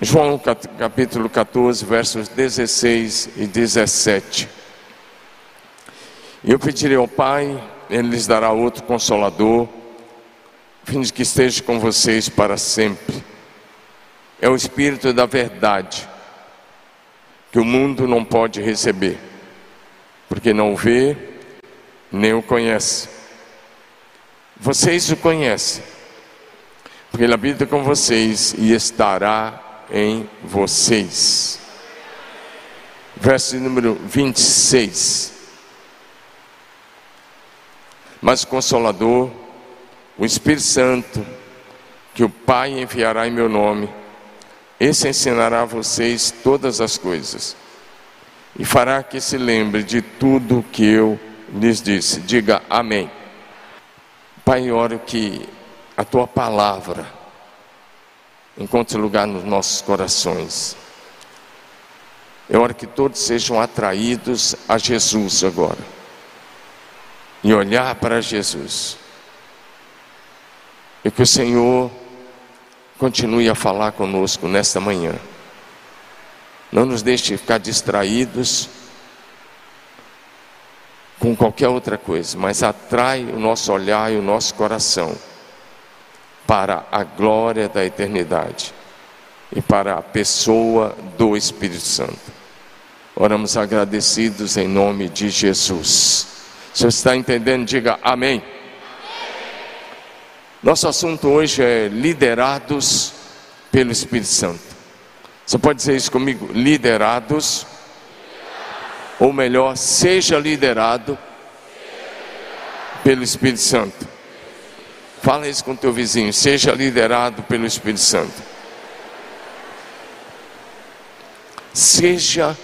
João capítulo 14, versos 16 e 17. Eu pedirei ao Pai, Ele lhes dará outro consolador, a fim de que esteja com vocês para sempre. É o Espírito da verdade, que o mundo não pode receber, porque não o vê, nem o conhece. Vocês o conhecem, porque Ele habita com vocês e estará em vocês. Verso número 26. Mas o Consolador, o Espírito Santo, que o Pai enviará em meu nome, esse ensinará a vocês todas as coisas e fará que se lembre de tudo que eu lhes disse. Diga amém. Pai, oro que a tua palavra encontre lugar nos nossos corações. Eu oro que todos sejam atraídos a Jesus agora e olhar para Jesus. E que o Senhor continue a falar conosco nesta manhã. Não nos deixe ficar distraídos com qualquer outra coisa, mas atrai o nosso olhar e o nosso coração para a glória da eternidade e para a pessoa do Espírito Santo. Oramos agradecidos em nome de Jesus. Se você está entendendo, diga amém. Nosso assunto hoje é liderados pelo Espírito Santo. Você pode dizer isso comigo? Liderados, ou melhor, seja liderado pelo Espírito Santo. Fala isso com teu vizinho, seja liderado pelo Espírito Santo. Seja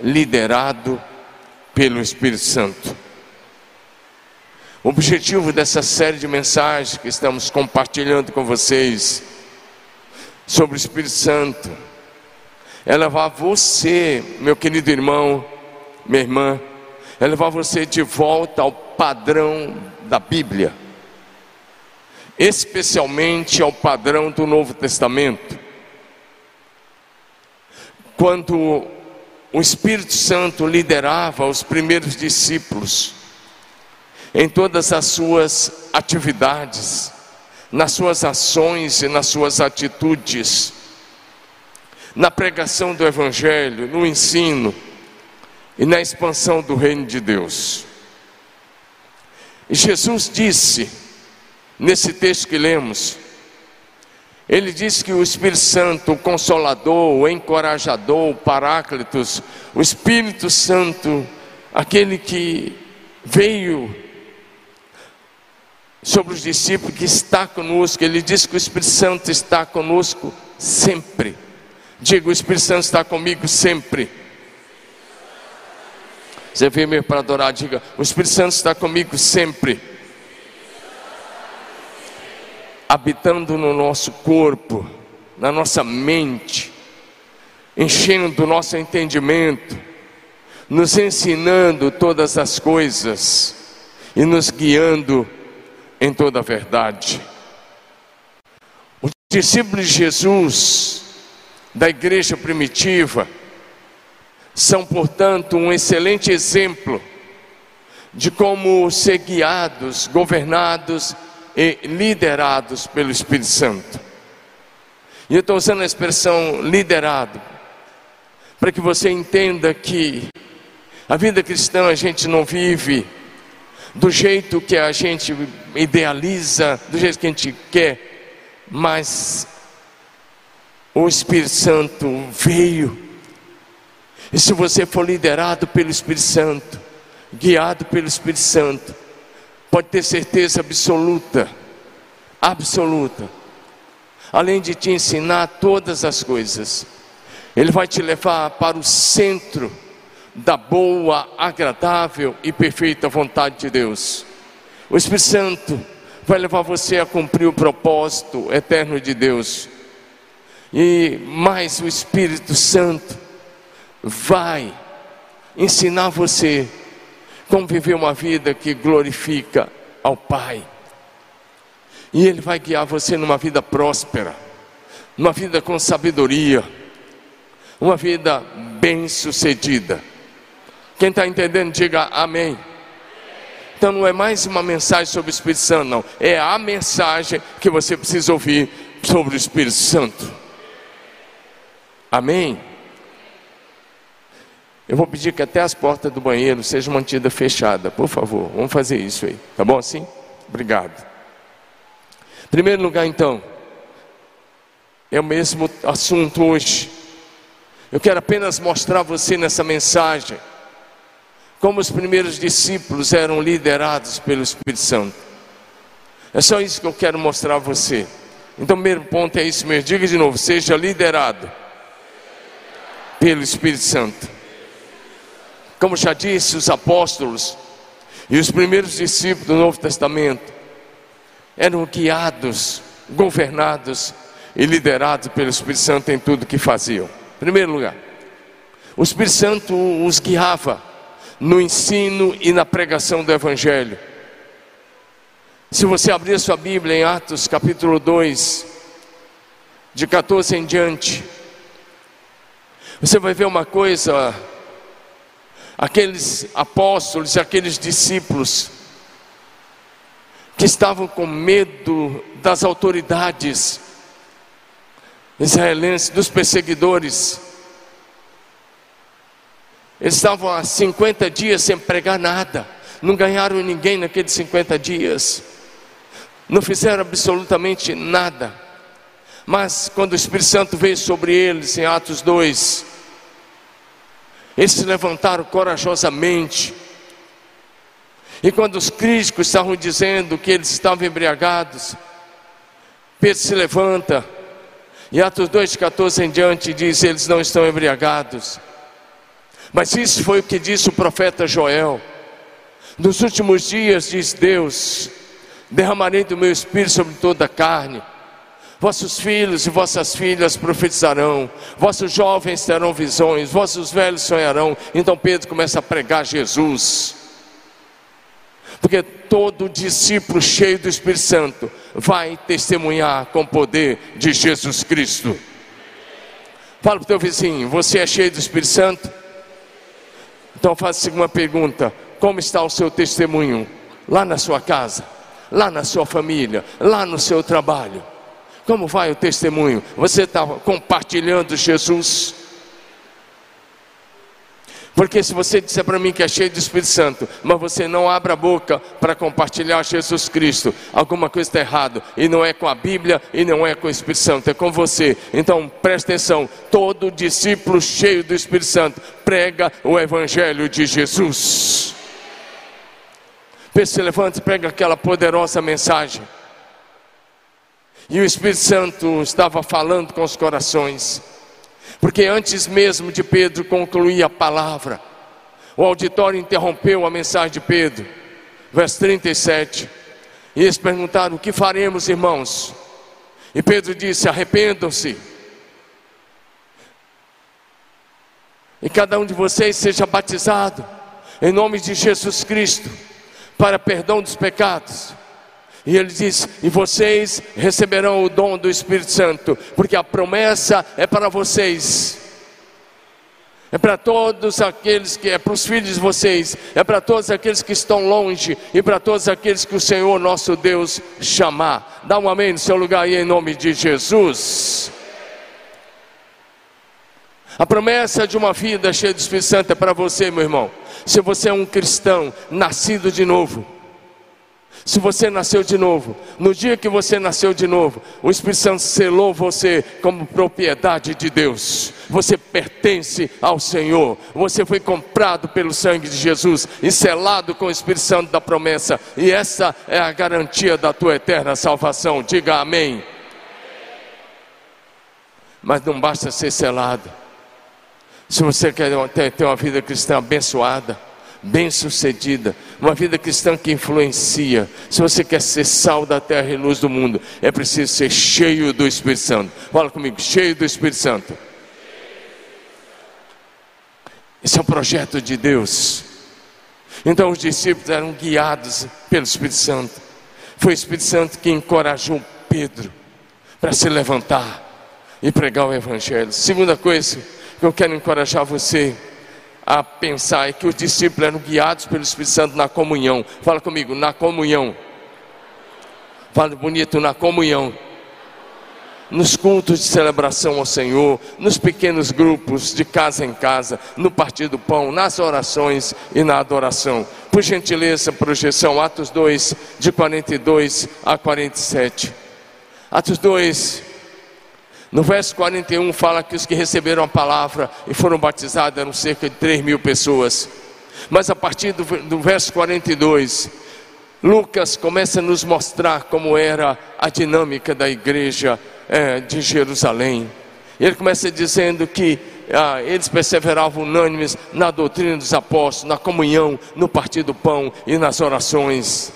liderado pelo Espírito Santo. O objetivo dessa série de mensagens que estamos compartilhando com vocês sobre o Espírito Santo é levar você, meu querido irmão, minha irmã, é levar você de volta ao padrão da Bíblia especialmente ao padrão do Novo Testamento. Quando o Espírito Santo liderava os primeiros discípulos em todas as suas atividades, nas suas ações e nas suas atitudes, na pregação do Evangelho, no ensino e na expansão do reino de Deus. E Jesus disse, nesse texto que lemos, ele diz que o Espírito Santo, o Consolador, o Encorajador, o Paráclitos, o Espírito Santo, aquele que veio sobre os discípulos, que está conosco, ele diz que o Espírito Santo está conosco sempre. Diga, o Espírito Santo está comigo sempre. Você veio mesmo para adorar, diga, o Espírito Santo está comigo sempre habitando no nosso corpo, na nossa mente, enchendo o nosso entendimento, nos ensinando todas as coisas e nos guiando em toda a verdade. Os discípulos de Jesus, da igreja primitiva, são, portanto, um excelente exemplo de como ser guiados, governados e liderados pelo Espírito Santo. E eu estou usando a expressão liderado, para que você entenda que a vida cristã a gente não vive do jeito que a gente idealiza, do jeito que a gente quer, mas o Espírito Santo veio. E se você for liderado pelo Espírito Santo, guiado pelo Espírito Santo, pode ter certeza absoluta, absoluta, além de te ensinar todas as coisas, Ele vai te levar para o centro da boa, agradável e perfeita vontade de Deus. O Espírito Santo vai levar você a cumprir o propósito eterno de Deus. E mais o Espírito Santo vai ensinar você como viver uma vida que glorifica ao Pai. E Ele vai guiar você numa vida próspera, numa vida com sabedoria, uma vida bem-sucedida. Quem está entendendo, diga amém. Então não é mais uma mensagem sobre o Espírito Santo, não. É a mensagem que você precisa ouvir sobre o Espírito Santo. Amém? Eu vou pedir que até as portas do banheiro sejam mantidas fechadas, por favor. Vamos fazer isso aí. Tá bom assim? Obrigado. Primeiro lugar, então, é o mesmo assunto hoje. Eu quero apenas mostrar a você nessa mensagem como os primeiros discípulos eram liderados pelo Espírito Santo. É só isso que eu quero mostrar a você. Então, primeiro ponto é isso mesmo. Diga de novo: seja liderado pelo Espírito Santo. Como já disse, os apóstolos e os primeiros discípulos do Novo Testamento eram guiados, governados e liderados pelo Espírito Santo em tudo que faziam. Em primeiro lugar, o Espírito Santo os guiava no ensino e na pregação do Evangelho. Se você abrir sua Bíblia em Atos capítulo 2, de 14 em diante, você vai ver uma coisa, aqueles apóstolos, aqueles discípulos, que estavam com medo das autoridades israelenses, dos perseguidores, eles estavam há 50 dias sem pregar nada, não ganharam ninguém naqueles 50 dias, não fizeram absolutamente nada. Mas quando o Espírito Santo veio sobre eles, em Atos 2, eles se levantaram corajosamente. E quando os críticos estavam dizendo que eles estavam embriagados, Pedro se levanta, e Atos 2, de 14 em diante, diz: Eles não estão embriagados mas isso foi o que disse o profeta Joel. Nos últimos dias, diz Deus, derramarei do meu espírito sobre toda a carne. Vossos filhos e vossas filhas profetizarão, vossos jovens terão visões, vossos velhos sonharão. Então Pedro começa a pregar Jesus. Porque todo discípulo cheio do Espírito Santo vai testemunhar com o poder de Jesus Cristo. Fala para o teu vizinho: você é cheio do Espírito Santo? Então faça uma pergunta: como está o seu testemunho lá na sua casa, lá na sua família, lá no seu trabalho? Como vai o testemunho? Você está compartilhando Jesus? Porque se você disser para mim que é cheio do Espírito Santo, mas você não abre a boca para compartilhar Jesus Cristo, alguma coisa está errado. E não é com a Bíblia e não é com o Espírito Santo, é com você. Então preste atenção: todo discípulo cheio do Espírito Santo prega o Evangelho de Jesus. Pedro se levanta e prega aquela poderosa mensagem. E o Espírito Santo estava falando com os corações. Porque antes mesmo de Pedro concluir a palavra, o auditório interrompeu a mensagem de Pedro, verso 37. E eles perguntaram: O que faremos, irmãos? E Pedro disse: Arrependam-se. E cada um de vocês seja batizado em nome de Jesus Cristo para perdão dos pecados e ele diz: E vocês receberão o dom do Espírito Santo, porque a promessa é para vocês. É para todos aqueles que é para os filhos de vocês, é para todos aqueles que estão longe e para todos aqueles que o Senhor nosso Deus chamar. Dá um amém no seu lugar aí em nome de Jesus. A promessa de uma vida cheia do Espírito Santo é para você, meu irmão. Se você é um cristão nascido de novo, se você nasceu de novo, no dia que você nasceu de novo, o Espírito Santo selou você como propriedade de Deus. Você pertence ao Senhor. Você foi comprado pelo sangue de Jesus e selado com o Espírito Santo da promessa. E essa é a garantia da tua eterna salvação. Diga amém. Mas não basta ser selado. Se você quer ter uma vida cristã abençoada, bem-sucedida, uma vida cristã que influencia. Se você quer ser sal da terra e luz do mundo, é preciso ser cheio do Espírito Santo. Fala comigo, cheio do Espírito Santo. Esse é o projeto de Deus. Então os discípulos eram guiados pelo Espírito Santo. Foi o Espírito Santo que encorajou Pedro para se levantar e pregar o Evangelho. Segunda coisa que eu quero encorajar você a pensar é que os discípulos eram guiados pelo Espírito Santo na comunhão. Fala comigo, na comunhão. Fala bonito, na comunhão. Nos cultos de celebração ao Senhor, nos pequenos grupos, de casa em casa, no partir do pão, nas orações e na adoração. Por gentileza, projeção, Atos 2, de 42 a 47. Atos 2, no verso 41 fala que os que receberam a palavra e foram batizados eram cerca de 3 mil pessoas. Mas a partir do, do verso 42, Lucas começa a nos mostrar como era a dinâmica da igreja é, de Jerusalém. Ele começa dizendo que ah, eles perseveravam unânimes na doutrina dos apóstolos, na comunhão, no partir do pão e nas orações.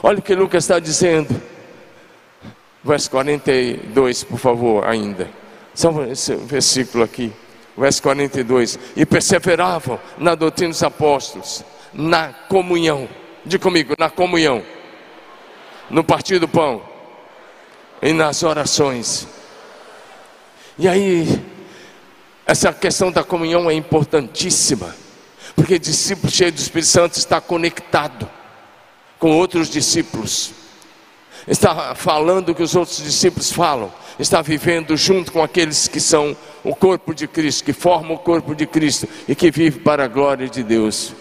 Olha o que Lucas está dizendo verso 42, por favor, ainda. Só esse versículo aqui, verso 42. E perseveravam na doutrina dos apóstolos, na comunhão. Diga comigo, na comunhão. No partir do pão. E nas orações. E aí, essa questão da comunhão é importantíssima. Porque discípulo cheio do Espírito Santo está conectado com outros discípulos está falando o que os outros discípulos falam, está vivendo junto com aqueles que são o corpo de Cristo, que formam o corpo de Cristo e que vive para a glória de Deus.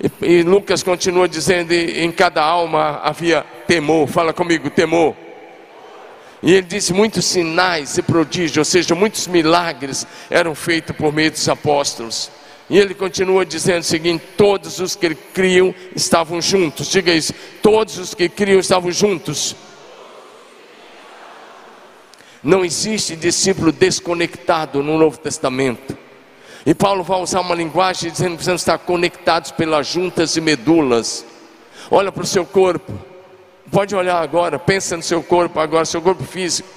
E, e Lucas continua dizendo: em cada alma havia temor, fala comigo, temor. E ele disse: muitos sinais e prodígios, ou seja, muitos milagres eram feitos por meio dos apóstolos. E ele continua dizendo o seguinte: todos os que criam estavam juntos. Diga isso: todos os que criam estavam juntos. Não existe discípulo desconectado no Novo Testamento. E Paulo vai usar uma linguagem dizendo que precisamos estar conectados pelas juntas e medulas. Olha para o seu corpo. Pode olhar agora, pensa no seu corpo agora, seu corpo físico.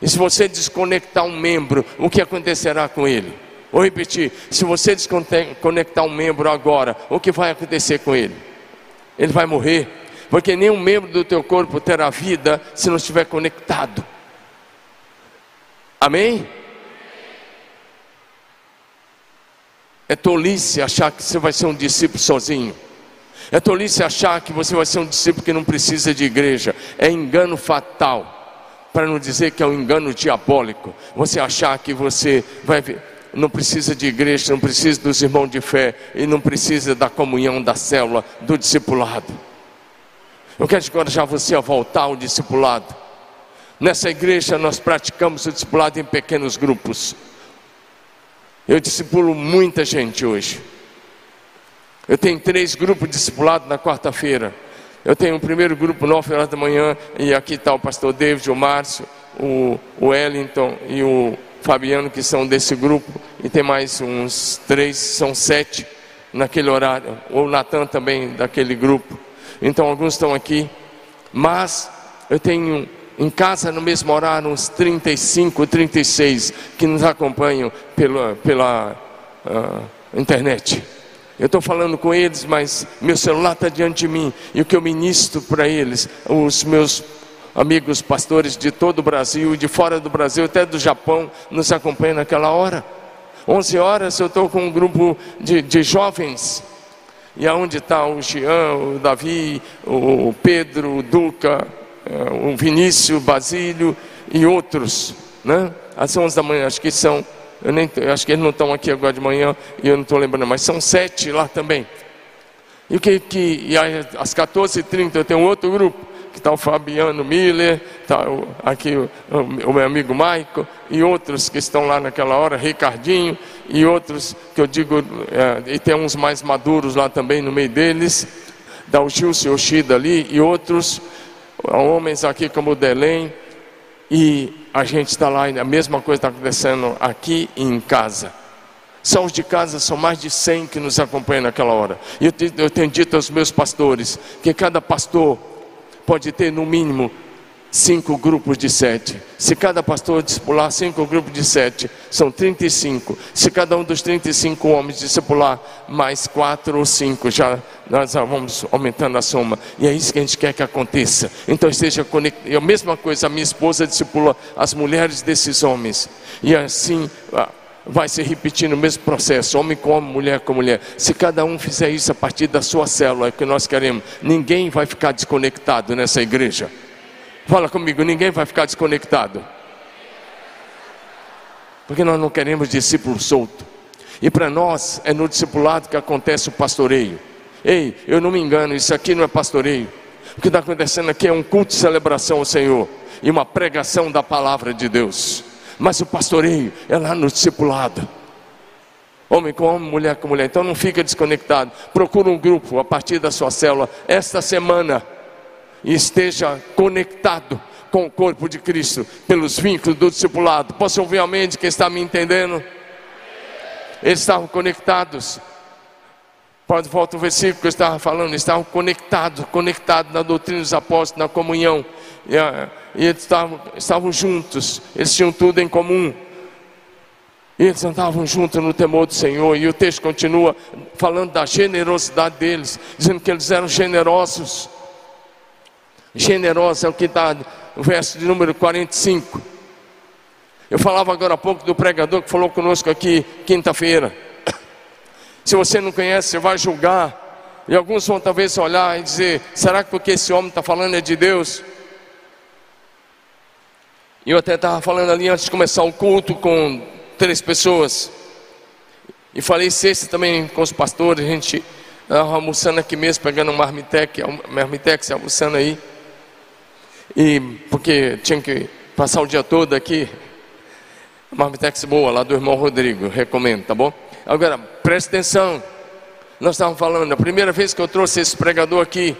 E se você desconectar um membro, o que acontecerá com ele? Vou repetir: se você desconectar um membro agora, o que vai acontecer com ele? Ele vai morrer, porque nenhum membro do teu corpo terá vida se não estiver conectado. Amém? É tolice achar que você vai ser um discípulo sozinho. É tolice achar que você vai ser um discípulo que não precisa de igreja. É engano fatal. Para não dizer que é um engano diabólico. Você achar que você vai não precisa de igreja, não precisa dos irmãos de fé e não precisa da comunhão da célula, do discipulado. Eu quero encorajar você a voltar ao discipulado. Nessa igreja nós praticamos o discipulado em pequenos grupos. Eu discipulo muita gente hoje. Eu tenho três grupos de discipulado na quarta-feira. Eu tenho o primeiro grupo, nove horas da manhã, e aqui está o pastor David, o Márcio, o Wellington e o Fabiano, que são desse grupo, e tem mais uns três, são sete naquele horário, ou Natan também daquele grupo. Então alguns estão aqui, mas eu tenho em casa no mesmo horário uns 35, 36 que nos acompanham pela, pela uh, internet. Eu estou falando com eles, mas meu celular está diante de mim e o que eu ministro para eles, os meus amigos pastores de todo o Brasil, de fora do Brasil, até do Japão, nos acompanham naquela hora. 11 horas eu estou com um grupo de, de jovens. E aonde está o Jean, o Davi, o Pedro, o Duca, eh, o Vinícius, o Basílio e outros, né? Às 11 da manhã, acho que são, eu nem, acho que eles não estão aqui agora de manhã e eu não estou lembrando, mas são sete lá também. E que, que e às 14h30 eu tenho outro grupo que está o Fabiano Miller, está aqui o, o, meu amigo Maico, e outros que estão lá naquela hora, Ricardinho, e outros que eu digo, é, e tem uns mais maduros lá também no meio deles, da o Gilson Yoshida ali, e outros homens aqui como o Delém, e a gente está lá, a mesma coisa está acontecendo aqui em casa. Só os de casa são mais de 100 que nos acompanham naquela hora. E eu, eu tenho dito aos meus pastores que cada pastor pode ter no mínimo cinco grupos de sete. Se cada pastor discipular cinco grupos de sete, são 35. Se cada um dos 35 homens discipular mais quatro ou cinco, já nós vamos aumentando a soma. E é isso que a gente quer que aconteça. Então esteja conectado. a mesma coisa, a minha esposa discipula as mulheres desses homens. E assim vai se repetir no mesmo processo, homem com homem, mulher com mulher. Se cada um fizer isso a partir da sua célula, é o que nós queremos, ninguém vai ficar desconectado nessa igreja. Fala comigo, ninguém vai ficar desconectado. Porque nós não queremos discípulo solto. E para nós é no discipulado que acontece o pastoreio. Ei, eu não me engano, isso aqui não é pastoreio. O que está acontecendo aqui é um culto de celebração ao Senhor e uma pregação da palavra de Deus. Mas o pastoreio é lá no discipulado. Homem com homem, mulher com mulher. Então não fica desconectado. Procura um grupo a partir da sua célula esta semana e esteja conectado com o corpo de Cristo pelos vínculos do discipulado. Posso ouvir amém de quem está me entendendo? Eles estavam conectados. Pode voltar o versículo que eu estava falando, estavam conectados, conectados na doutrina dos apóstolos, na comunhão. E, ah, e eles estavam, estavam juntos, eles tinham tudo em comum. E eles andavam juntos no temor do Senhor. E o texto continua falando da generosidade deles, dizendo que eles eram generosos. Generosos é o que está no verso de número 45. Eu falava agora há pouco do pregador que falou conosco aqui quinta-feira. Se você não conhece, você vai julgar. E alguns vão talvez olhar e dizer: será que porque esse homem está falando é de Deus? Eu até estava falando ali antes de começar o culto com três pessoas. E falei sexta também com os pastores, a gente estava almoçando aqui mesmo, pegando um marmitex, marmitex almoçando aí. E porque tinha que passar o dia todo aqui. Marmitex boa, lá do irmão Rodrigo, recomendo, tá bom? Agora, preste atenção. Nós estávamos falando, a primeira vez que eu trouxe esse pregador aqui,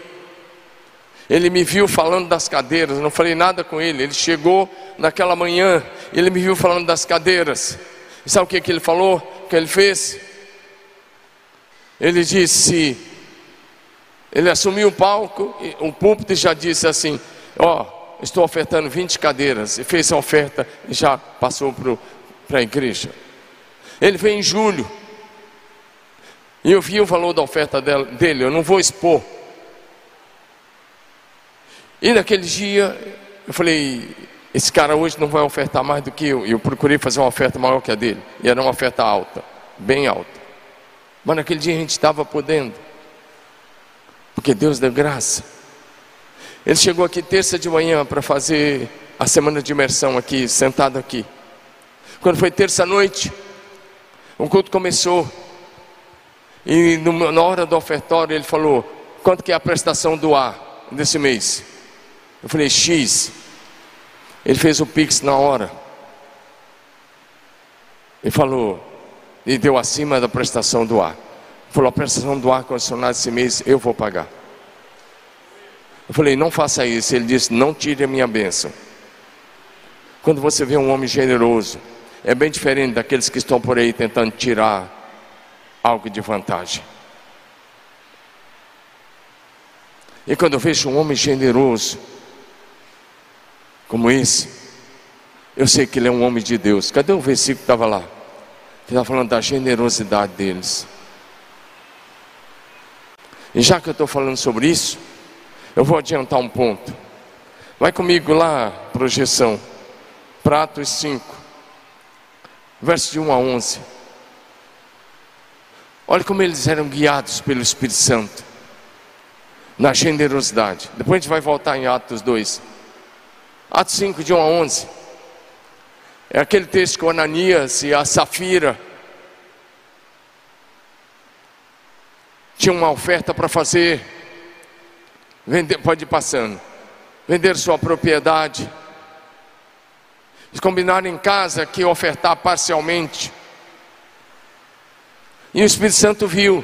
ele me viu falando das cadeiras, não falei nada com ele. Ele chegou naquela manhã, ele me viu falando das cadeiras. E sabe o que, que ele falou? O que ele fez? Ele disse, ele assumiu o palco, o púlpito e já disse assim: Ó, oh, estou ofertando 20 cadeiras. E fez a oferta e já passou para a igreja. Ele veio em julho. E eu vi o valor da oferta dele, eu não vou expor. E naquele dia, eu falei: esse cara hoje não vai ofertar mais do que eu. E eu procurei fazer uma oferta maior que a dele. E era uma oferta alta, bem alta. Mas naquele dia a gente estava podendo. Porque Deus deu graça. Ele chegou aqui terça de manhã para fazer a semana de imersão aqui, sentado aqui. Quando foi terça noite, o culto começou. E na hora do ofertório ele falou: quanto que é a prestação do ar desse mês? Eu falei, X. Ele fez o Pix na hora. Ele falou, e deu acima da prestação do ar. Falou, a prestação do ar condicionado esse mês eu vou pagar. Eu falei, não faça isso. Ele disse, não tire a minha bênção. Quando você vê um homem generoso, é bem diferente daqueles que estão por aí tentando tirar algo de vantagem. E quando eu vejo um homem generoso, como esse, eu sei que ele é um homem de Deus. Cadê o versículo que estava lá? Que estava falando da generosidade deles. E já que eu estou falando sobre isso, eu vou adiantar um ponto. Vai comigo lá, projeção. Pratos 5 verso de 1 a 11. Olha como eles eram guiados pelo Espírito Santo, na generosidade. Depois a gente vai voltar em Atos 2. Atos 5, de 1 a 11. É aquele texto com Ananias e a Safira tinham uma oferta para fazer. Vender, pode ir passando. Vender sua propriedade eles combinaram em casa que ofertar parcialmente. E o Espírito Santo viu.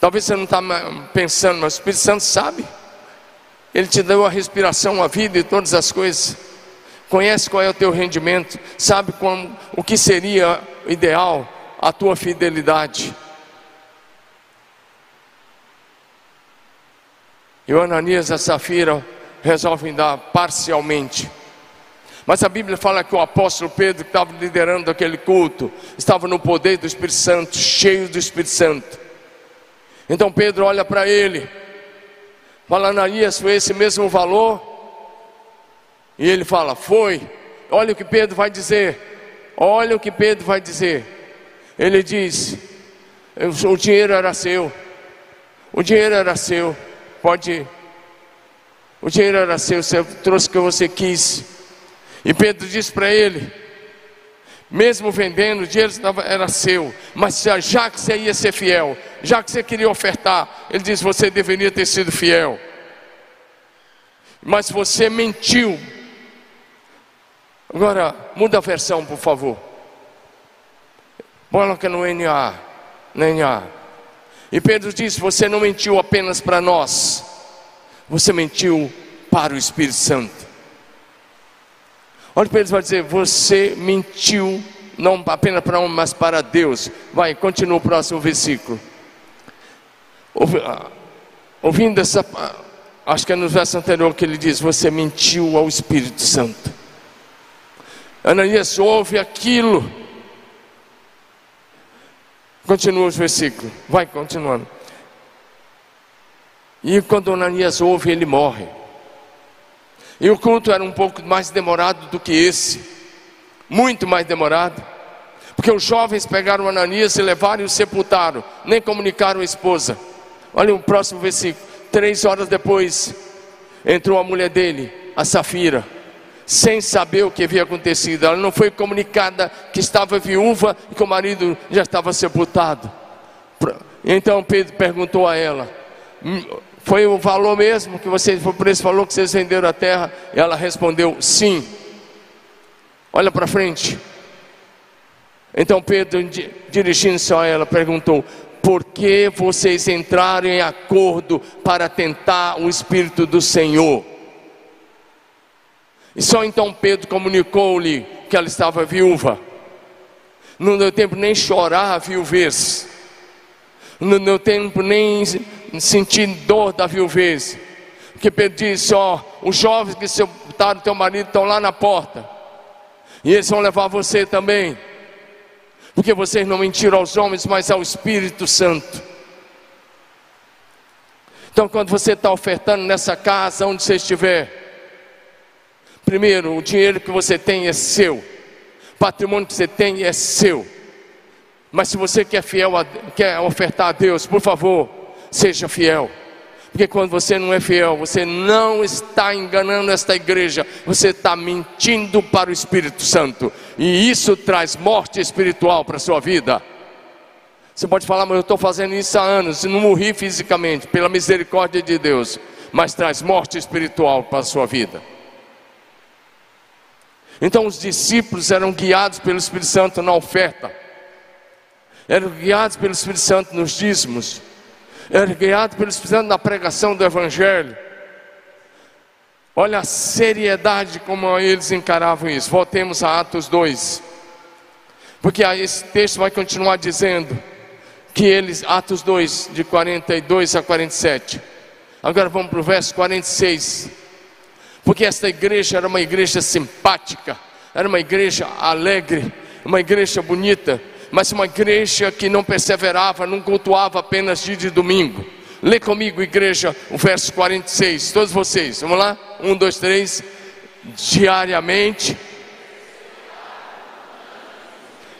Talvez você não está pensando, mas o Espírito Santo sabe. Ele te deu a respiração, a vida e todas as coisas. Conhece qual é o teu rendimento, sabe como, o que seria ideal, a tua fidelidade. E o Ananias e a Safira resolvem dar parcialmente. Mas a Bíblia fala que o apóstolo Pedro, que estava liderando aquele culto, estava no poder do Espírito Santo, cheio do Espírito Santo. Então Pedro olha para ele, fala, Ananias, foi esse mesmo valor? E ele fala, foi. Olha o que Pedro vai dizer: olha o que Pedro vai dizer. Ele diz: o dinheiro era seu, o dinheiro era seu, pode. O dinheiro era seu, você trouxe o que você quis. E Pedro disse para ele: mesmo vendendo, o dinheiro era seu, mas já que você ia ser fiel, já que você queria ofertar, ele diz: você deveria ter sido fiel. Mas você mentiu. Agora, muda a versão, por favor. Coloca no NA. No NA. E Pedro diz: Você não mentiu apenas para nós, você mentiu para o Espírito Santo. Olha o que Pedro vai dizer: Você mentiu não apenas para um, mas para Deus. Vai, continua o próximo versículo. Ah, ouvindo essa, ah, acho que é no verso anterior que ele diz: Você mentiu ao Espírito Santo. Ananias ouve aquilo. Continua os versículos, vai continuando. E quando Ananias ouve, ele morre. E o culto era um pouco mais demorado do que esse, muito mais demorado, porque os jovens pegaram Ananias e levaram e o sepultaram, nem comunicaram a esposa. Olha o próximo versículo. Três horas depois, entrou a mulher dele, a Safira, sem saber o que havia acontecido. Ela não foi comunicada que estava viúva e que o marido já estava sepultado. Então Pedro perguntou a ela: Foi o valor mesmo que vocês, foi por esse valor que vocês venderam a terra? E ela respondeu: Sim. Olha para frente. Então Pedro, dirigindo-se a ela, perguntou: Por que vocês entraram em acordo para tentar o Espírito do Senhor? E só então Pedro comunicou-lhe que ela estava viúva. Não deu tempo nem chorar a viuvez. Não deu tempo nem sentir dor da viuvez. Porque Pedro disse: Ó, os jovens que sepultaram teu marido estão lá na porta. E eles vão levar você também. Porque vocês não mentiram aos homens, mas ao Espírito Santo. Então, quando você está ofertando nessa casa, onde você estiver, Primeiro, o dinheiro que você tem é seu, o patrimônio que você tem é seu. Mas se você quer fiel, a, quer ofertar a Deus, por favor, seja fiel. Porque quando você não é fiel, você não está enganando esta igreja, você está mentindo para o Espírito Santo, e isso traz morte espiritual para a sua vida. Você pode falar, mas eu estou fazendo isso há anos e não morri fisicamente, pela misericórdia de Deus, mas traz morte espiritual para a sua vida. Então os discípulos eram guiados pelo Espírito Santo na oferta, eram guiados pelo Espírito Santo nos dízimos, eram guiados pelo Espírito Santo na pregação do Evangelho. Olha a seriedade como eles encaravam isso. Voltemos a Atos 2. Porque esse texto vai continuar dizendo que eles, Atos 2, de 42 a 47. Agora vamos para o verso 46 porque esta igreja era uma igreja simpática, era uma igreja alegre, uma igreja bonita, mas uma igreja que não perseverava, não cultuava apenas dia de domingo. Lê comigo, igreja, o verso 46, todos vocês, vamos lá? Um, dois, três. Diariamente.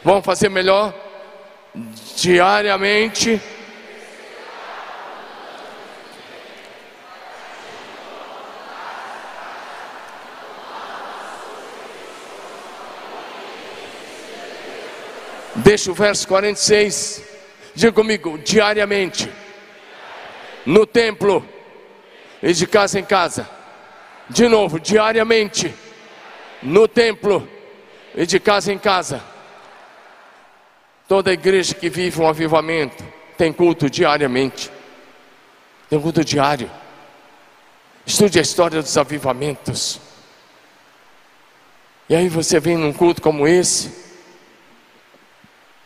Vamos fazer melhor? Diariamente Deixa o verso 46. Diga comigo, diariamente. No templo e de casa em casa. De novo, diariamente. No templo e de casa em casa. Toda igreja que vive um avivamento tem culto diariamente. Tem culto diário. Estude a história dos avivamentos. E aí você vem num culto como esse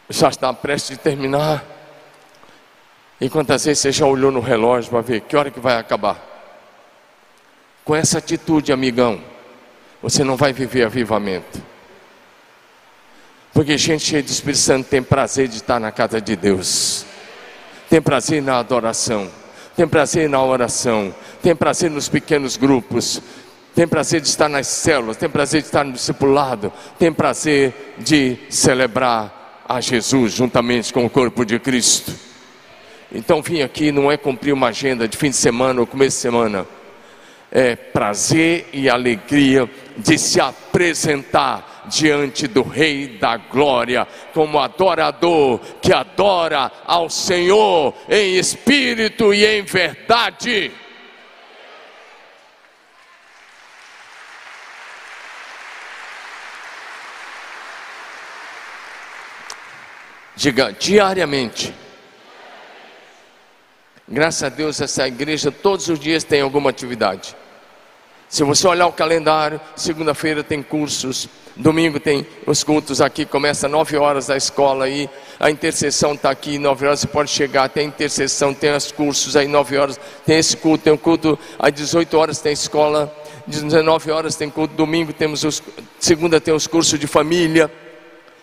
já está prestes a terminar. E quantas vezes você já olhou no relógio para ver que hora que vai acabar? Com essa atitude, amigão, você não vai viver avivamento. Porque gente cheia de Espírito Santo tem prazer de estar na casa de Deus, tem prazer na adoração, tem prazer na oração, tem prazer nos pequenos grupos, tem prazer de estar nas células, tem prazer de estar no discipulado, tem prazer de celebrar a Jesus juntamente com o corpo de Cristo. Então vim aqui não é cumprir uma agenda de fim de semana ou começo de semana, é prazer e alegria de se apresentar diante do Rei da Glória, como adorador que adora ao Senhor em espírito e em verdade. Diga diariamente. Graças a Deus, essa igreja todos os dias tem alguma atividade. Se você olhar o calendário, segunda-feira tem cursos, domingo tem os cultos aqui, começa nove horas a escola aí, a intercessão está aqui, nove horas você pode chegar, tem intercessão, tem os cursos aí, nove horas, tem esse culto, tem o culto, às 18 horas tem escola, 19 horas tem culto, domingo temos os, segunda tem os cursos de família.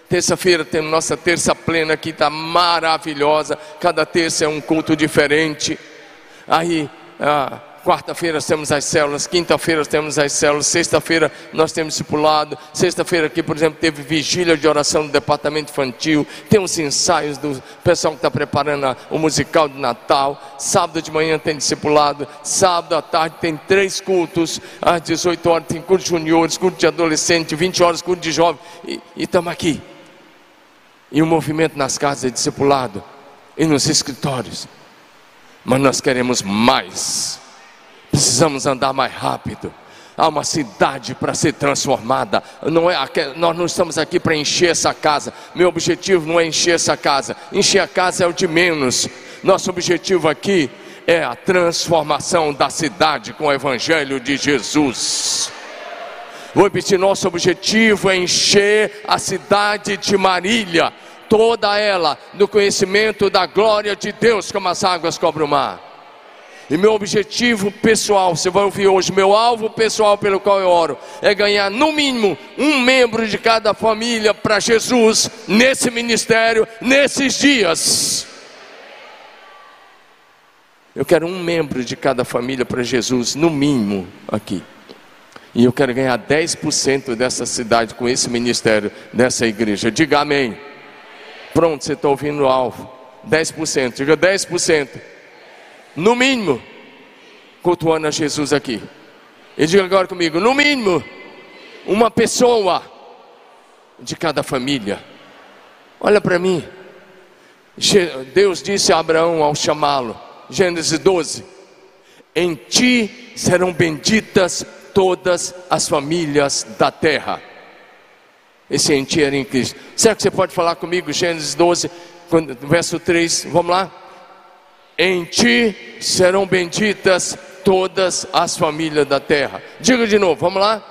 Terça-feira temos nossa terça plena que está maravilhosa. Cada terça é um culto diferente. Aí, ah, quarta-feira temos as células, quinta-feira temos as células, sexta-feira nós temos discipulado, sexta-feira aqui, por exemplo, teve vigília de oração do departamento infantil, tem os ensaios do pessoal que está preparando o musical de Natal, sábado de manhã tem discipulado, sábado à tarde tem três cultos, às 18 horas tem culto de juniores, culto de adolescente, 20 horas culto de jovem, e estamos aqui e o movimento nas casas é discipulado e nos escritórios. Mas nós queremos mais. Precisamos andar mais rápido. Há uma cidade para ser transformada. Não é, nós não estamos aqui para encher essa casa. Meu objetivo não é encher essa casa. Encher a casa é o de menos. Nosso objetivo aqui é a transformação da cidade com o Evangelho de Jesus. Vou repetir: nosso objetivo é encher a cidade de Marília toda ela no conhecimento da glória de Deus, como as águas cobrem o mar. E meu objetivo pessoal, você vai ouvir hoje, meu alvo pessoal pelo qual eu oro, é ganhar no mínimo um membro de cada família para Jesus nesse ministério, nesses dias. Eu quero um membro de cada família para Jesus, no mínimo, aqui. E eu quero ganhar 10% dessa cidade com esse ministério, dessa igreja. Diga amém. Pronto, você está ouvindo o alvo. 10%, diga 10%. No mínimo, cultuando a Jesus aqui. E diga agora comigo: no mínimo, uma pessoa de cada família. Olha para mim. Deus disse a Abraão ao chamá-lo, Gênesis 12: Em ti serão benditas todas as famílias da terra. Esse em ti era em Cristo. Será que você pode falar comigo, Gênesis 12, verso 3? Vamos lá? Em ti serão benditas todas as famílias da terra. Diga de novo, vamos lá?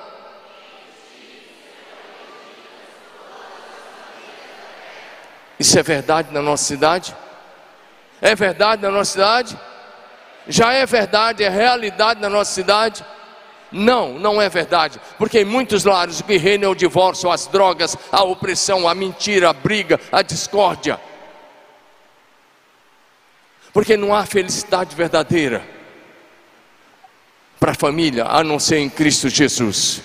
Isso é verdade na nossa cidade? É verdade na nossa cidade? Já é verdade, é realidade na nossa cidade? Não, não é verdade, porque em muitos lares o que reina é o divórcio, as drogas, a opressão, a mentira, a briga, a discórdia. Porque não há felicidade verdadeira para a família a não ser em Cristo Jesus.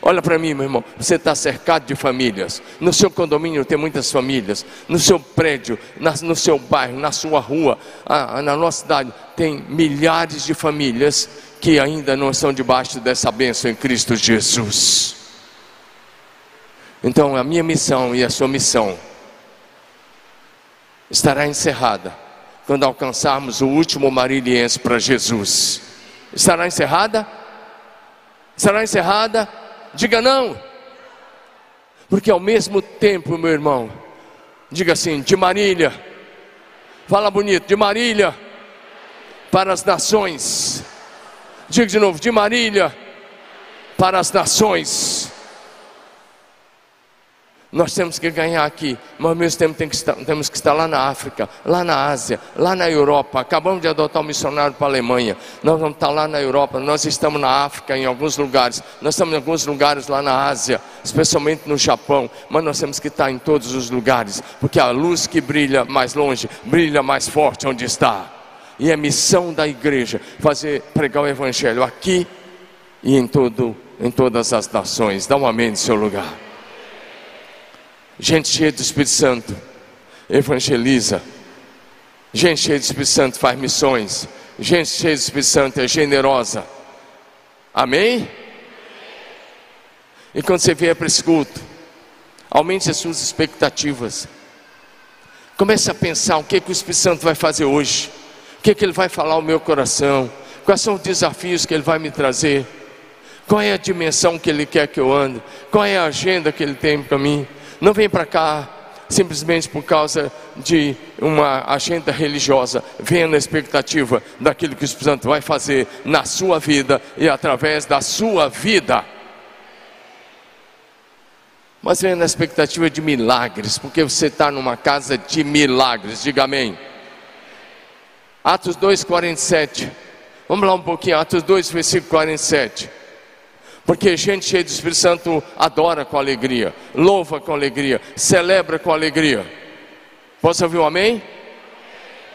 Olha para mim, meu irmão, você está cercado de famílias. No seu condomínio tem muitas famílias. No seu prédio, na, no seu bairro, na sua rua, a, na nossa cidade, tem milhares de famílias que ainda não estão debaixo dessa bênção em Cristo Jesus. Então, a minha missão e a sua missão estará encerrada quando alcançarmos o último mariliense para Jesus. Estará encerrada? Estará encerrada? Diga não. Porque ao mesmo tempo, meu irmão, diga assim: de Marília, fala bonito, de Marília para as nações Diga de novo, de Marília para as nações. Nós temos que ganhar aqui, mas ao mesmo tempo tem que estar, temos que estar lá na África, lá na Ásia, lá na Europa. Acabamos de adotar um missionário para a Alemanha. Nós vamos estar lá na Europa, nós estamos na África em alguns lugares, nós estamos em alguns lugares lá na Ásia, especialmente no Japão, mas nós temos que estar em todos os lugares, porque a luz que brilha mais longe, brilha mais forte onde está e é missão da igreja fazer pregar o evangelho aqui e em, todo, em todas as nações. Dá um amém no seu lugar. Gente cheia do Espírito Santo, evangeliza. Gente cheia do Espírito Santo faz missões. Gente cheia do Espírito Santo é generosa. Amém? E quando você vier para esse culto, aumente as suas expectativas. Comece a pensar o que, que o Espírito Santo vai fazer hoje, o que, que ele vai falar ao meu coração, quais são os desafios que ele vai me trazer, qual é a dimensão que ele quer que eu ande, qual é a agenda que ele tem para mim. Não vem para cá simplesmente por causa de uma agenda religiosa. Venha na expectativa daquilo que o Espírito Santo vai fazer na sua vida e através da sua vida. Mas venha na expectativa de milagres, porque você está numa casa de milagres. Diga amém. Atos 2, 47. Vamos lá um pouquinho, Atos 2, versículo 47. Porque gente cheia do Espírito Santo adora com alegria, louva com alegria, celebra com alegria. Posso ouvir um amém?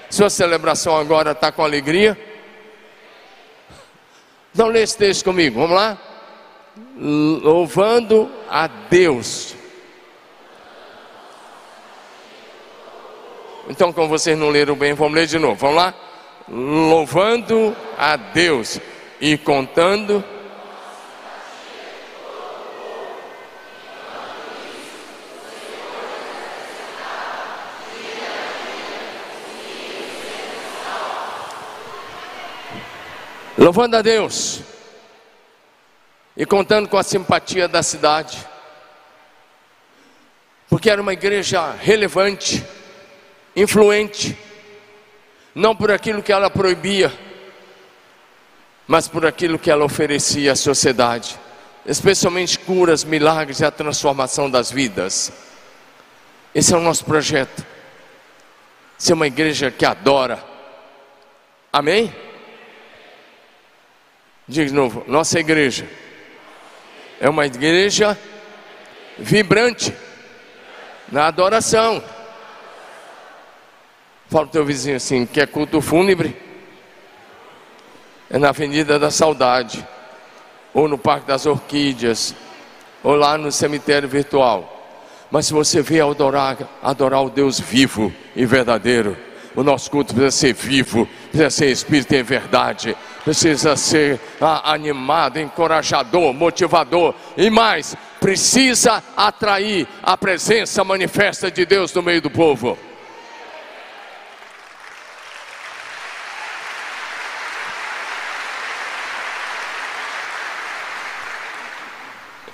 Sua celebração agora está com alegria? Então lê esse texto comigo, vamos lá? Louvando a Deus. Então, como vocês não leram bem, vamos ler de novo. Vamos lá? Louvando a Deus e contando louvando a Deus e contando com a simpatia da cidade, porque era uma igreja relevante, influente, não por aquilo que ela proibia, mas por aquilo que ela oferecia à sociedade, especialmente curas, milagres e a transformação das vidas. Esse é o nosso projeto. Ser uma igreja que adora. Amém? Diga de novo, nossa igreja é uma igreja vibrante na adoração. Fala para o teu vizinho assim: quer culto fúnebre? É na Avenida da Saudade, ou no Parque das Orquídeas, ou lá no cemitério virtual. Mas se você vê adorar, adorar o Deus vivo e verdadeiro, o nosso culto precisa ser vivo, precisa ser espírito em verdade, precisa ser ah, animado, encorajador, motivador e mais, precisa atrair a presença manifesta de Deus no meio do povo.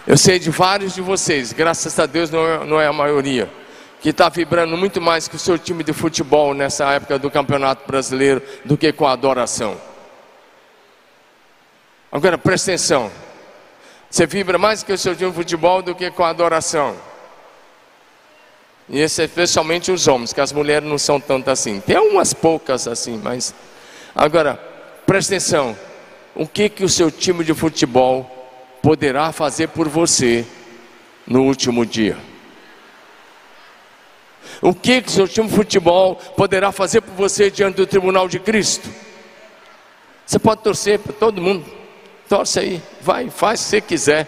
Eu sei de vários de vocês, graças a Deus não é, não é a maioria que está vibrando muito mais que o seu time de futebol nessa época do Campeonato Brasileiro do que com a adoração. Agora presta atenção. Você vibra mais que o seu time de futebol do que com a adoração. E é especialmente os homens, que as mulheres não são tanto assim. Tem umas poucas assim, mas agora presta atenção. O que que o seu time de futebol poderá fazer por você no último dia? O que que seu time de futebol poderá fazer por você diante do tribunal de Cristo? Você pode torcer para todo mundo. Torce aí, vai, faz se quiser.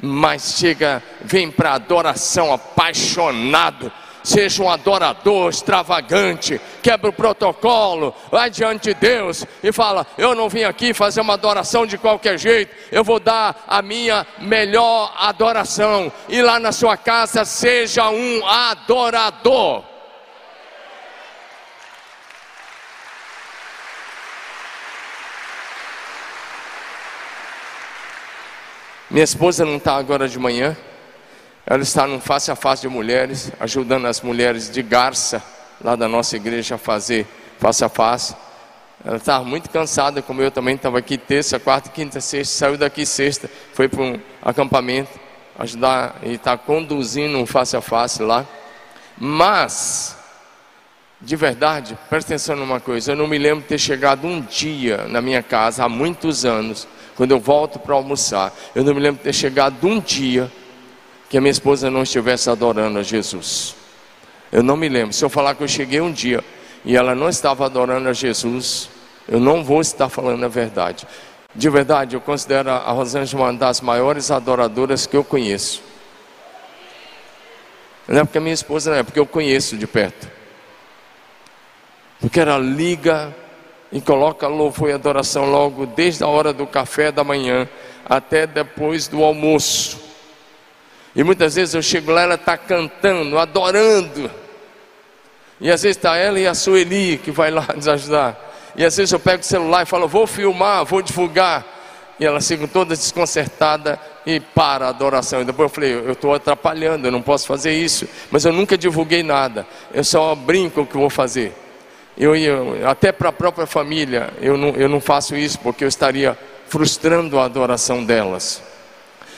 Mas chega, vem para adoração apaixonado, seja um adorador extravagante, quebra o protocolo, vai diante de Deus e fala: Eu não vim aqui fazer uma adoração de qualquer jeito, eu vou dar a minha melhor adoração. E lá na sua casa, seja um adorador. Minha esposa não está agora de manhã, ela está no face a face de mulheres, ajudando as mulheres de Garça, lá da nossa igreja, a fazer face a face. Ela estava muito cansada, como eu também estava aqui terça, quarta, quinta, sexta, saiu daqui sexta, foi para um acampamento, ajudar e está conduzindo um face a face lá. Mas, de verdade, presta atenção numa coisa, eu não me lembro de ter chegado um dia na minha casa, há muitos anos, quando eu volto para almoçar, eu não me lembro de ter chegado um dia que a minha esposa não estivesse adorando a Jesus. Eu não me lembro. Se eu falar que eu cheguei um dia e ela não estava adorando a Jesus, eu não vou estar falando a verdade. De verdade, eu considero a Rosângela uma das maiores adoradoras que eu conheço. Não é porque a minha esposa não é, porque eu conheço de perto. Porque ela liga e coloca louvor e adoração logo desde a hora do café da manhã até depois do almoço. E muitas vezes eu chego lá, ela está cantando, adorando. E às vezes está ela e a Sueli que vai lá nos ajudar. E às vezes eu pego o celular e falo, vou filmar, vou divulgar. E ela fica toda desconcertada e para a adoração. E depois eu falei, eu estou atrapalhando, eu não posso fazer isso. Mas eu nunca divulguei nada. Eu só brinco que vou fazer. Eu, eu até para a própria família, eu não, eu não faço isso porque eu estaria frustrando a adoração delas.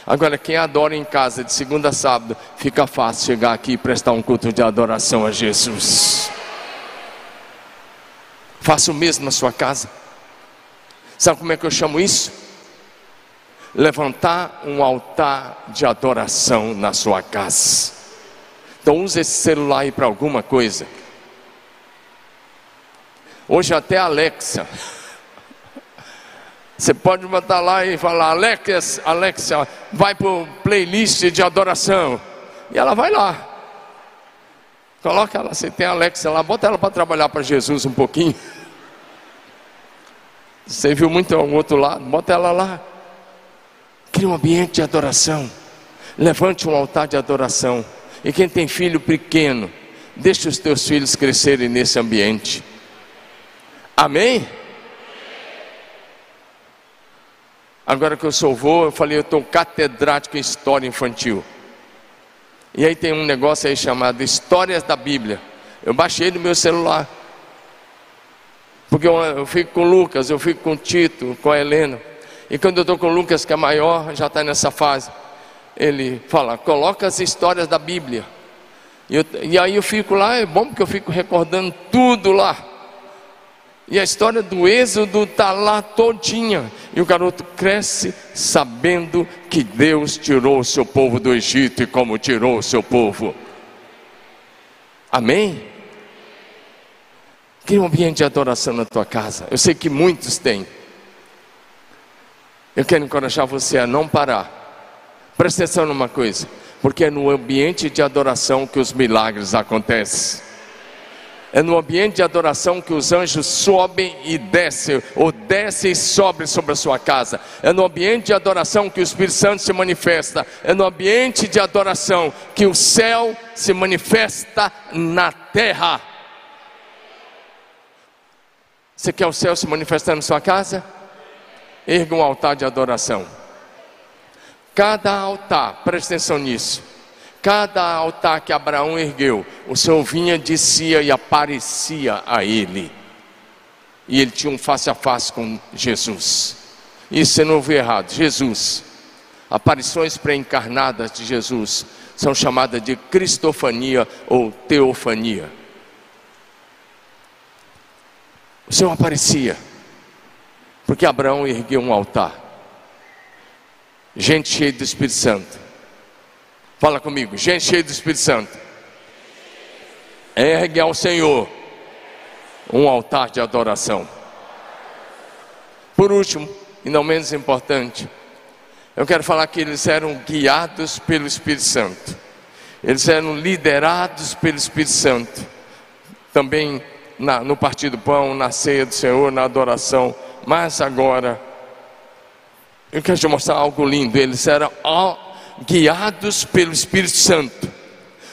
Agora, quem adora em casa de segunda a sábado, fica fácil chegar aqui e prestar um culto de adoração a Jesus. Faça o mesmo na sua casa. Sabe como é que eu chamo isso? Levantar um altar de adoração na sua casa. Então use esse celular aí para alguma coisa. Hoje até Alexa. Você pode botar lá e falar, Alexa, Alexa, vai para o playlist de adoração. E ela vai lá. Coloca ela, você tem a lá, bota ela para trabalhar para Jesus um pouquinho. Você viu muito ao outro lado, bota ela lá. Cria um ambiente de adoração. Levante um altar de adoração. E quem tem filho pequeno, deixe os teus filhos crescerem nesse ambiente. Amém? Agora que eu sou avô, eu falei, eu estou catedrático em história infantil. E aí tem um negócio aí chamado Histórias da Bíblia. Eu baixei no meu celular. Porque eu, eu fico com Lucas, eu fico com Tito, com a Helena. E quando eu estou com Lucas, que é maior, já está nessa fase, ele fala: coloca as histórias da Bíblia. E, eu, e aí eu fico lá, é bom porque eu fico recordando tudo lá. E a história do Êxodo está lá todinha. E o garoto cresce sabendo que Deus tirou o seu povo do Egito e como tirou o seu povo. Amém? Cria um ambiente de adoração na tua casa. Eu sei que muitos têm. Eu quero encorajar você a não parar. Presta atenção numa coisa, porque é no ambiente de adoração que os milagres acontecem. É no ambiente de adoração que os anjos sobem e descem, ou descem e sobem sobre a sua casa. É no ambiente de adoração que o Espírito Santo se manifesta. É no ambiente de adoração que o céu se manifesta na terra. Você quer o céu se manifestar na sua casa? Erga um altar de adoração. Cada altar, preste atenção nisso. Cada altar que Abraão ergueu, o Senhor vinha, descia e aparecia a ele. E ele tinha um face a face com Jesus. Isso você não ouviu errado. Jesus. Aparições pré-encarnadas de Jesus são chamadas de cristofania ou teofania. O Senhor aparecia, porque Abraão ergueu um altar. Gente cheia do Espírito Santo. Fala comigo, gente cheia do Espírito Santo. Ergue ao Senhor um altar de adoração. Por último, e não menos importante, eu quero falar que eles eram guiados pelo Espírito Santo. Eles eram liderados pelo Espírito Santo. Também na, no partir do pão, na ceia do Senhor, na adoração, mas agora, eu quero te mostrar algo lindo. Eles eram guiados pelo Espírito Santo,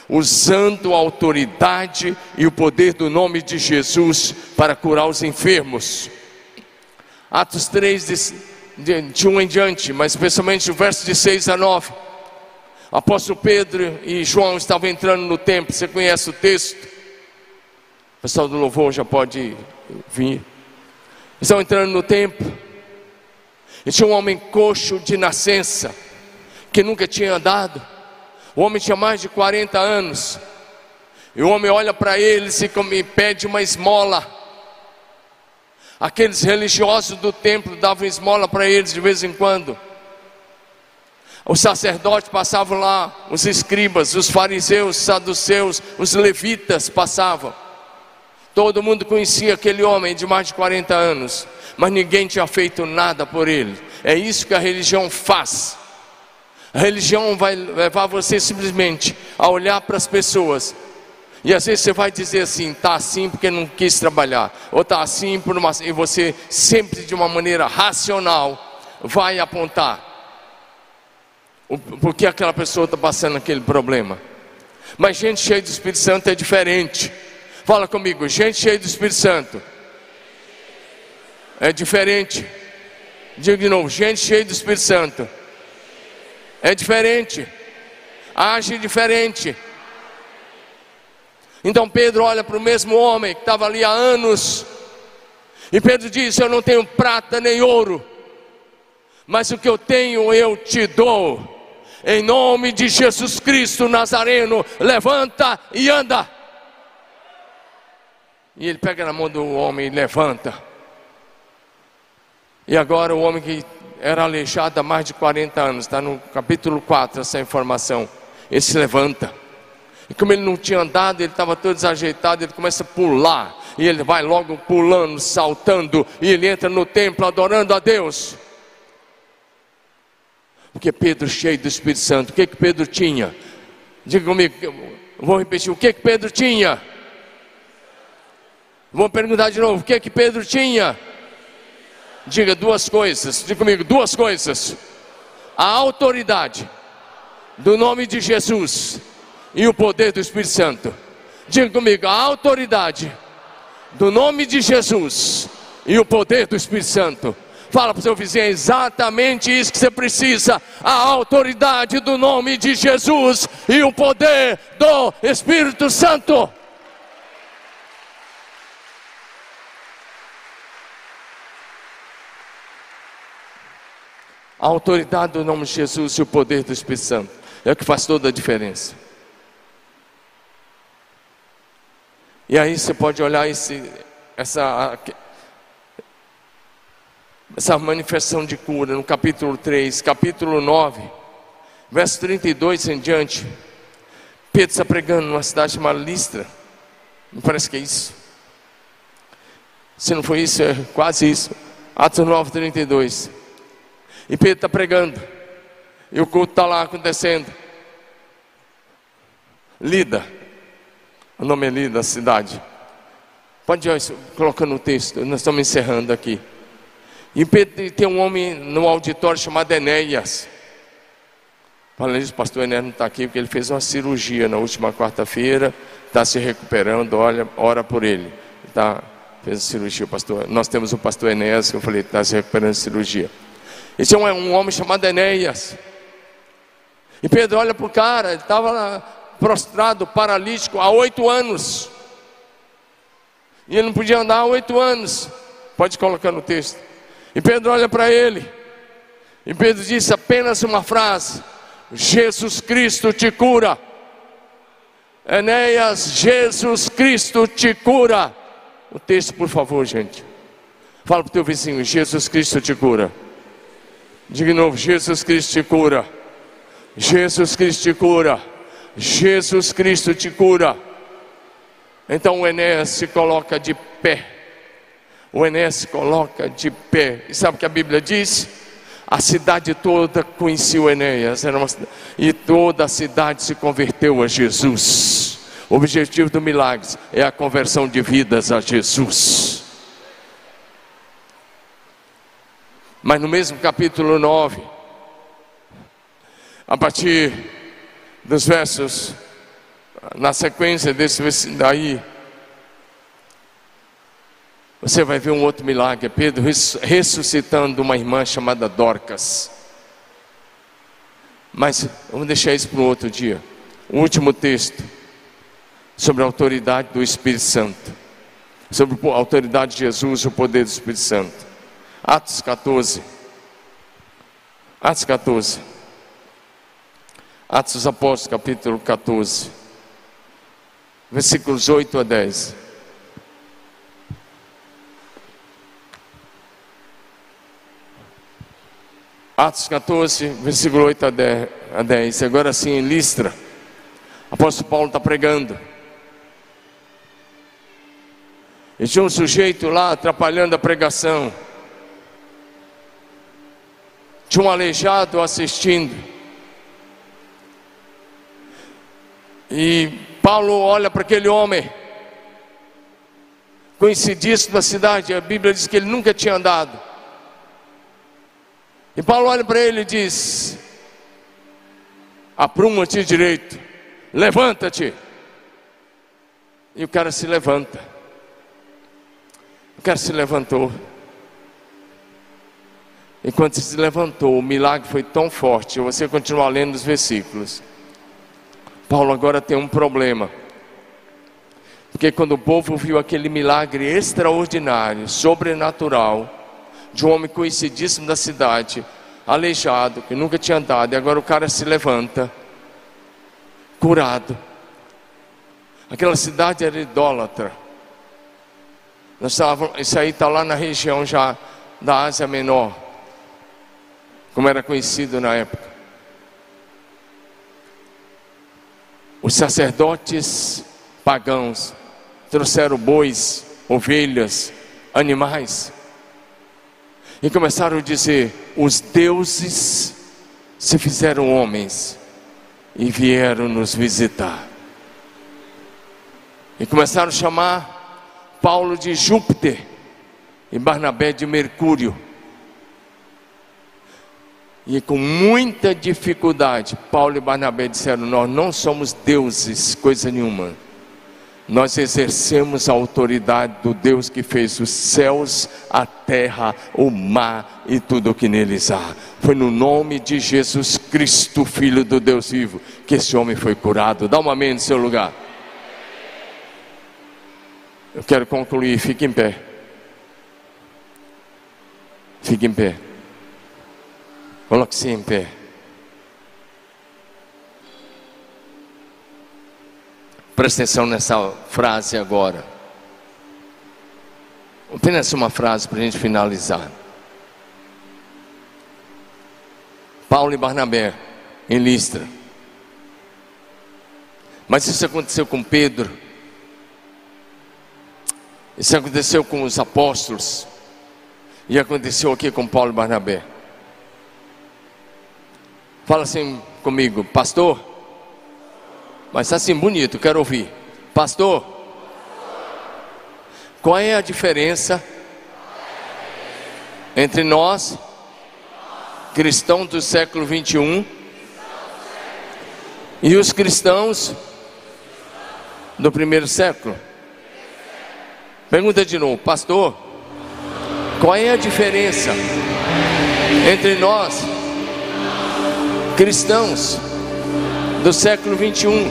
usando a autoridade e o poder do nome de Jesus para curar os enfermos. Atos 3, de, de, de 1 em diante, mas especialmente o verso de 6 a 9. Apóstolo Pedro e João estavam entrando no templo, você conhece o texto. O pessoal do louvor já pode vir. Estão entrando no templo. E tinha um homem coxo de nascença, que nunca tinha andado. O homem tinha mais de 40 anos. E o homem olha para ele e pede uma esmola. Aqueles religiosos do templo davam esmola para eles de vez em quando. Os sacerdotes passavam lá, os escribas, os fariseus, os saduceus, os levitas passavam. Todo mundo conhecia aquele homem de mais de 40 anos, mas ninguém tinha feito nada por ele. É isso que a religião faz. A religião vai levar você simplesmente a olhar para as pessoas. E às vezes você vai dizer assim, tá assim porque não quis trabalhar, ou tá assim por uma e você sempre de uma maneira racional vai apontar por que aquela pessoa está passando aquele problema. Mas gente cheia do Espírito Santo é diferente. Fala comigo, gente cheia do Espírito Santo é diferente. Diga de novo, gente cheia do Espírito Santo é diferente. Age diferente. Então Pedro olha para o mesmo homem que estava ali há anos. E Pedro diz: Eu não tenho prata nem ouro, mas o que eu tenho eu te dou. Em nome de Jesus Cristo Nazareno, levanta e anda. E ele pega na mão do homem e levanta. E agora o homem que era aleijado há mais de 40 anos, está no capítulo 4 essa informação. Ele se levanta. E como ele não tinha andado, ele estava todo desajeitado, ele começa a pular. E ele vai logo pulando, saltando. E ele entra no templo adorando a Deus. Porque Pedro, cheio do Espírito Santo, o que que Pedro tinha? Diga comigo, vou repetir, o que que Pedro tinha? Vou perguntar de novo, o que que Pedro tinha? Diga duas coisas, diga comigo, duas coisas. A autoridade do nome de Jesus e o poder do Espírito Santo. Diga comigo, a autoridade do nome de Jesus e o poder do Espírito Santo. Fala para o seu vizinho, é exatamente isso que você precisa: a autoridade do nome de Jesus e o poder do Espírito Santo. A autoridade do nome de Jesus e o poder do Espírito Santo é o que faz toda a diferença. E aí você pode olhar esse, essa, essa manifestação de cura no capítulo 3, capítulo 9, verso 32 em diante. Pedro está pregando numa cidade chamada Listra. Me parece que é isso. Se não foi isso, é quase isso. Atos 9, 32. E Pedro está pregando. E o culto está lá acontecendo. Lida. O nome é Lida, a cidade. Pode ir colocando no texto. Nós estamos encerrando aqui. E tem um homem no auditório chamado Enéas. Falando isso, pastor Enéas não está aqui porque ele fez uma cirurgia na última quarta-feira, está se recuperando, olha, ora por ele. Tá, fez a cirurgia, pastor. Nós temos o pastor Enéas, que eu falei, está se recuperando de cirurgia. Esse é um, um homem chamado Enéas. E Pedro olha para o cara, ele estava prostrado, paralítico, há oito anos. E ele não podia andar há oito anos. Pode colocar no texto. E Pedro olha para ele. E Pedro disse apenas uma frase: Jesus Cristo te cura. Enéas, Jesus Cristo te cura. O texto, por favor, gente. Fala para o teu vizinho: Jesus Cristo te cura. Diga de novo: Jesus Cristo te cura. Jesus Cristo te cura. Jesus Cristo te cura. Então o Enéas se coloca de pé o Enéas se coloca de pé. E sabe o que a Bíblia diz? A cidade toda conhecia o Enéas. e toda a cidade se converteu a Jesus. O objetivo do milagre é a conversão de vidas a Jesus. Mas no mesmo capítulo 9, a partir dos versos, na sequência desse daí, você vai ver um outro milagre, Pedro ressuscitando uma irmã chamada Dorcas. Mas vamos deixar isso para um outro dia. O último texto sobre a autoridade do Espírito Santo, sobre a autoridade de Jesus o poder do Espírito Santo. Atos 14. Atos 14. Atos dos Apóstolos, capítulo 14, versículos 8 a 10. Atos 14, versículo 8 a 10. Agora sim, em Listra, apóstolo Paulo está pregando. E tinha um sujeito lá atrapalhando a pregação. Tinha um aleijado assistindo. E Paulo olha para aquele homem, conhecidíssimo da cidade, a Bíblia diz que ele nunca tinha andado. E Paulo olha para ele e diz: Apruma-te direito, levanta-te. E o cara se levanta. O cara se levantou. Enquanto se levantou, o milagre foi tão forte. Você continua lendo os versículos. Paulo agora tem um problema. Porque quando o povo viu aquele milagre extraordinário, sobrenatural, de um homem conhecidíssimo da cidade, aleijado, que nunca tinha andado, e agora o cara se levanta, curado. Aquela cidade era idólatra. Nós estávamos, isso aí está lá na região já da Ásia Menor como era conhecido na época. Os sacerdotes pagãos trouxeram bois, ovelhas, animais e começaram a dizer: os deuses se fizeram homens e vieram nos visitar. E começaram a chamar Paulo de Júpiter e Barnabé de Mercúrio. E com muita dificuldade, Paulo e Barnabé disseram: Nós não somos deuses, coisa nenhuma. Nós exercemos a autoridade do Deus que fez os céus, a terra, o mar e tudo o que neles há. Foi no nome de Jesus Cristo, Filho do Deus vivo, que esse homem foi curado. Dá uma amém no seu lugar. Eu quero concluir, fique em pé. Fique em pé. Coloque-se em pé. Presta atenção nessa frase agora. Apenas uma frase para a gente finalizar. Paulo e Barnabé, em Listra. Mas isso aconteceu com Pedro. Isso aconteceu com os apóstolos. E aconteceu aqui com Paulo e Barnabé. Fala assim comigo, pastor. Mas está assim bonito, quero ouvir. Pastor, qual é a diferença entre nós, cristãos do século 21, e os cristãos do primeiro século? Pergunta de novo, pastor, qual é a diferença entre nós, cristãos do século 21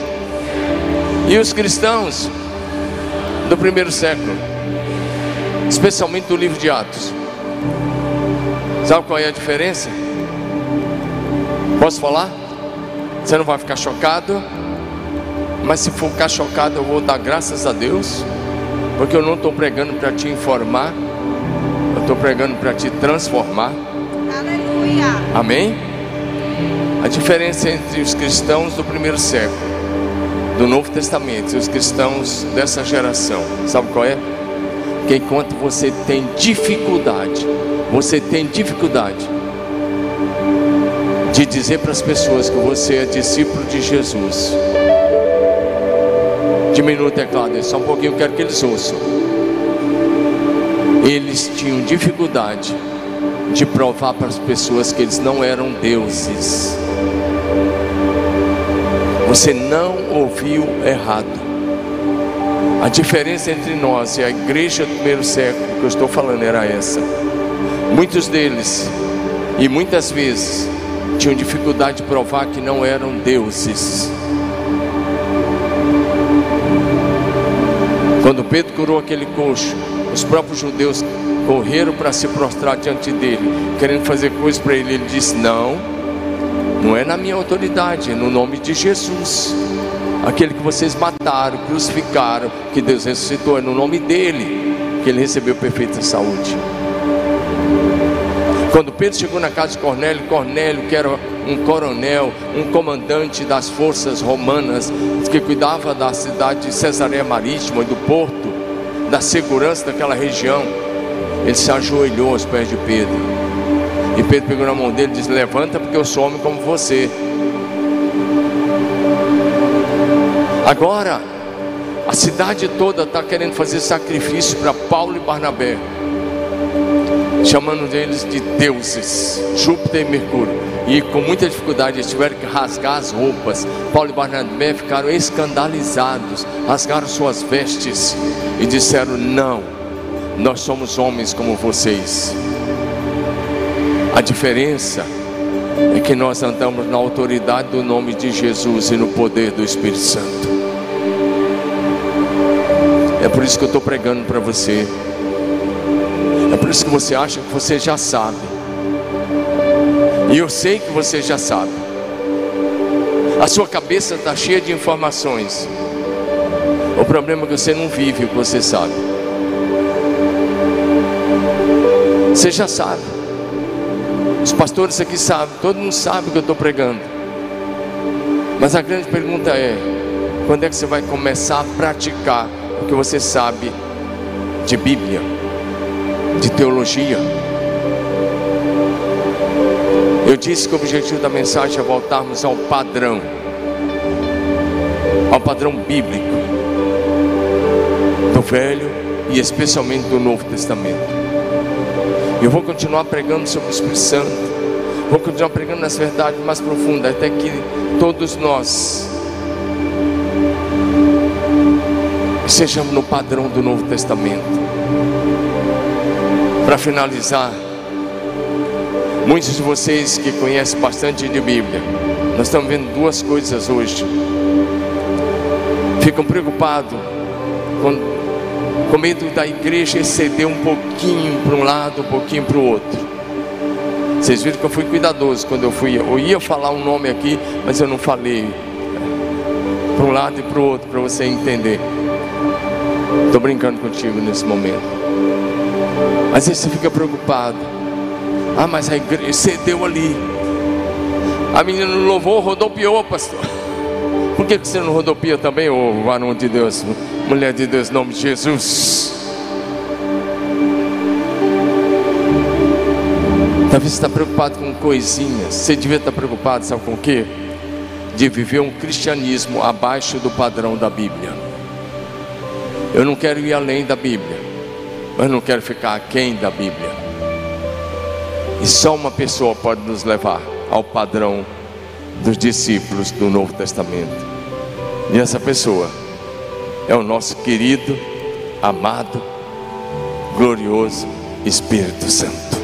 e os cristãos do primeiro século, especialmente do livro de Atos. Sabe qual é a diferença? Posso falar? Você não vai ficar chocado, mas se for ficar chocado, eu vou dar graças a Deus, porque eu não estou pregando para te informar, eu estou pregando para te transformar. Aleluia. Amém? A diferença entre os cristãos do primeiro século, do Novo Testamento, e os cristãos dessa geração, sabe qual é? Que enquanto você tem dificuldade, você tem dificuldade de dizer para as pessoas que você é discípulo de Jesus. Diminua o teclado, só um pouquinho, quero que eles ouçam. Eles tinham dificuldade de provar para as pessoas que eles não eram deuses. Você não ouviu errado. A diferença entre nós e a igreja do primeiro século que eu estou falando era essa. Muitos deles, e muitas vezes, tinham dificuldade de provar que não eram deuses. Quando Pedro curou aquele coxo, os próprios judeus correram para se prostrar diante dele, querendo fazer coisas para ele. Ele disse: Não, não é na minha autoridade, é no nome de Jesus. Aquele que vocês mataram, crucificaram, que Deus ressuscitou, é no nome dele que ele recebeu perfeita saúde. Quando Pedro chegou na casa de Cornélio, Cornélio, que era um coronel, um comandante das forças romanas, que cuidava da cidade de Cesareia Marítima e do porto, da segurança daquela região, ele se ajoelhou aos pés de Pedro E Pedro pegou na mão dele e disse: Levanta, porque eu sou homem como você. Agora, a cidade toda está querendo fazer sacrifício para Paulo e Barnabé, chamando eles de deuses, Júpiter e Mercúrio. E com muita dificuldade eles tiveram que rasgar as roupas. Paulo e Barnabé ficaram escandalizados, rasgaram suas vestes e disseram: Não, nós somos homens como vocês. A diferença é que nós andamos na autoridade do nome de Jesus e no poder do Espírito Santo. É por isso que eu estou pregando para você. É por isso que você acha que você já sabe. E eu sei que você já sabe. A sua cabeça está cheia de informações. O problema é que você não vive o que você sabe. Você já sabe. Os pastores aqui sabem, todo mundo sabe o que eu estou pregando. Mas a grande pergunta é: quando é que você vai começar a praticar o que você sabe de Bíblia, de teologia? Eu disse que o objetivo da mensagem é voltarmos ao padrão, ao padrão bíblico do Velho e especialmente do Novo Testamento. Eu vou continuar pregando sobre o Espírito Santo, vou continuar pregando nas verdades mais profundas, até que todos nós sejamos no padrão do Novo Testamento. Para finalizar, Muitos de vocês que conhecem bastante de Bíblia, nós estamos vendo duas coisas hoje. Ficam preocupados com, com medo da igreja exceder um pouquinho para um lado, um pouquinho para o outro. Vocês viram que eu fui cuidadoso quando eu fui. Eu ia falar um nome aqui, mas eu não falei para um lado e para o outro para você entender. Estou brincando contigo nesse momento. Às vezes você fica preocupado. Ah, mas a igreja cedeu ali. A menina não louvou, rodopiou, pastor. Por que você não rodopia também, ô varão de Deus, mulher de Deus, em nome de Jesus? Talvez você está preocupado com coisinhas. Você devia estar preocupado, sabe com o quê? De viver um cristianismo abaixo do padrão da Bíblia. Eu não quero ir além da Bíblia, mas não quero ficar aquém da Bíblia. E só uma pessoa pode nos levar ao padrão dos discípulos do Novo Testamento. E essa pessoa é o nosso querido, amado, glorioso Espírito Santo.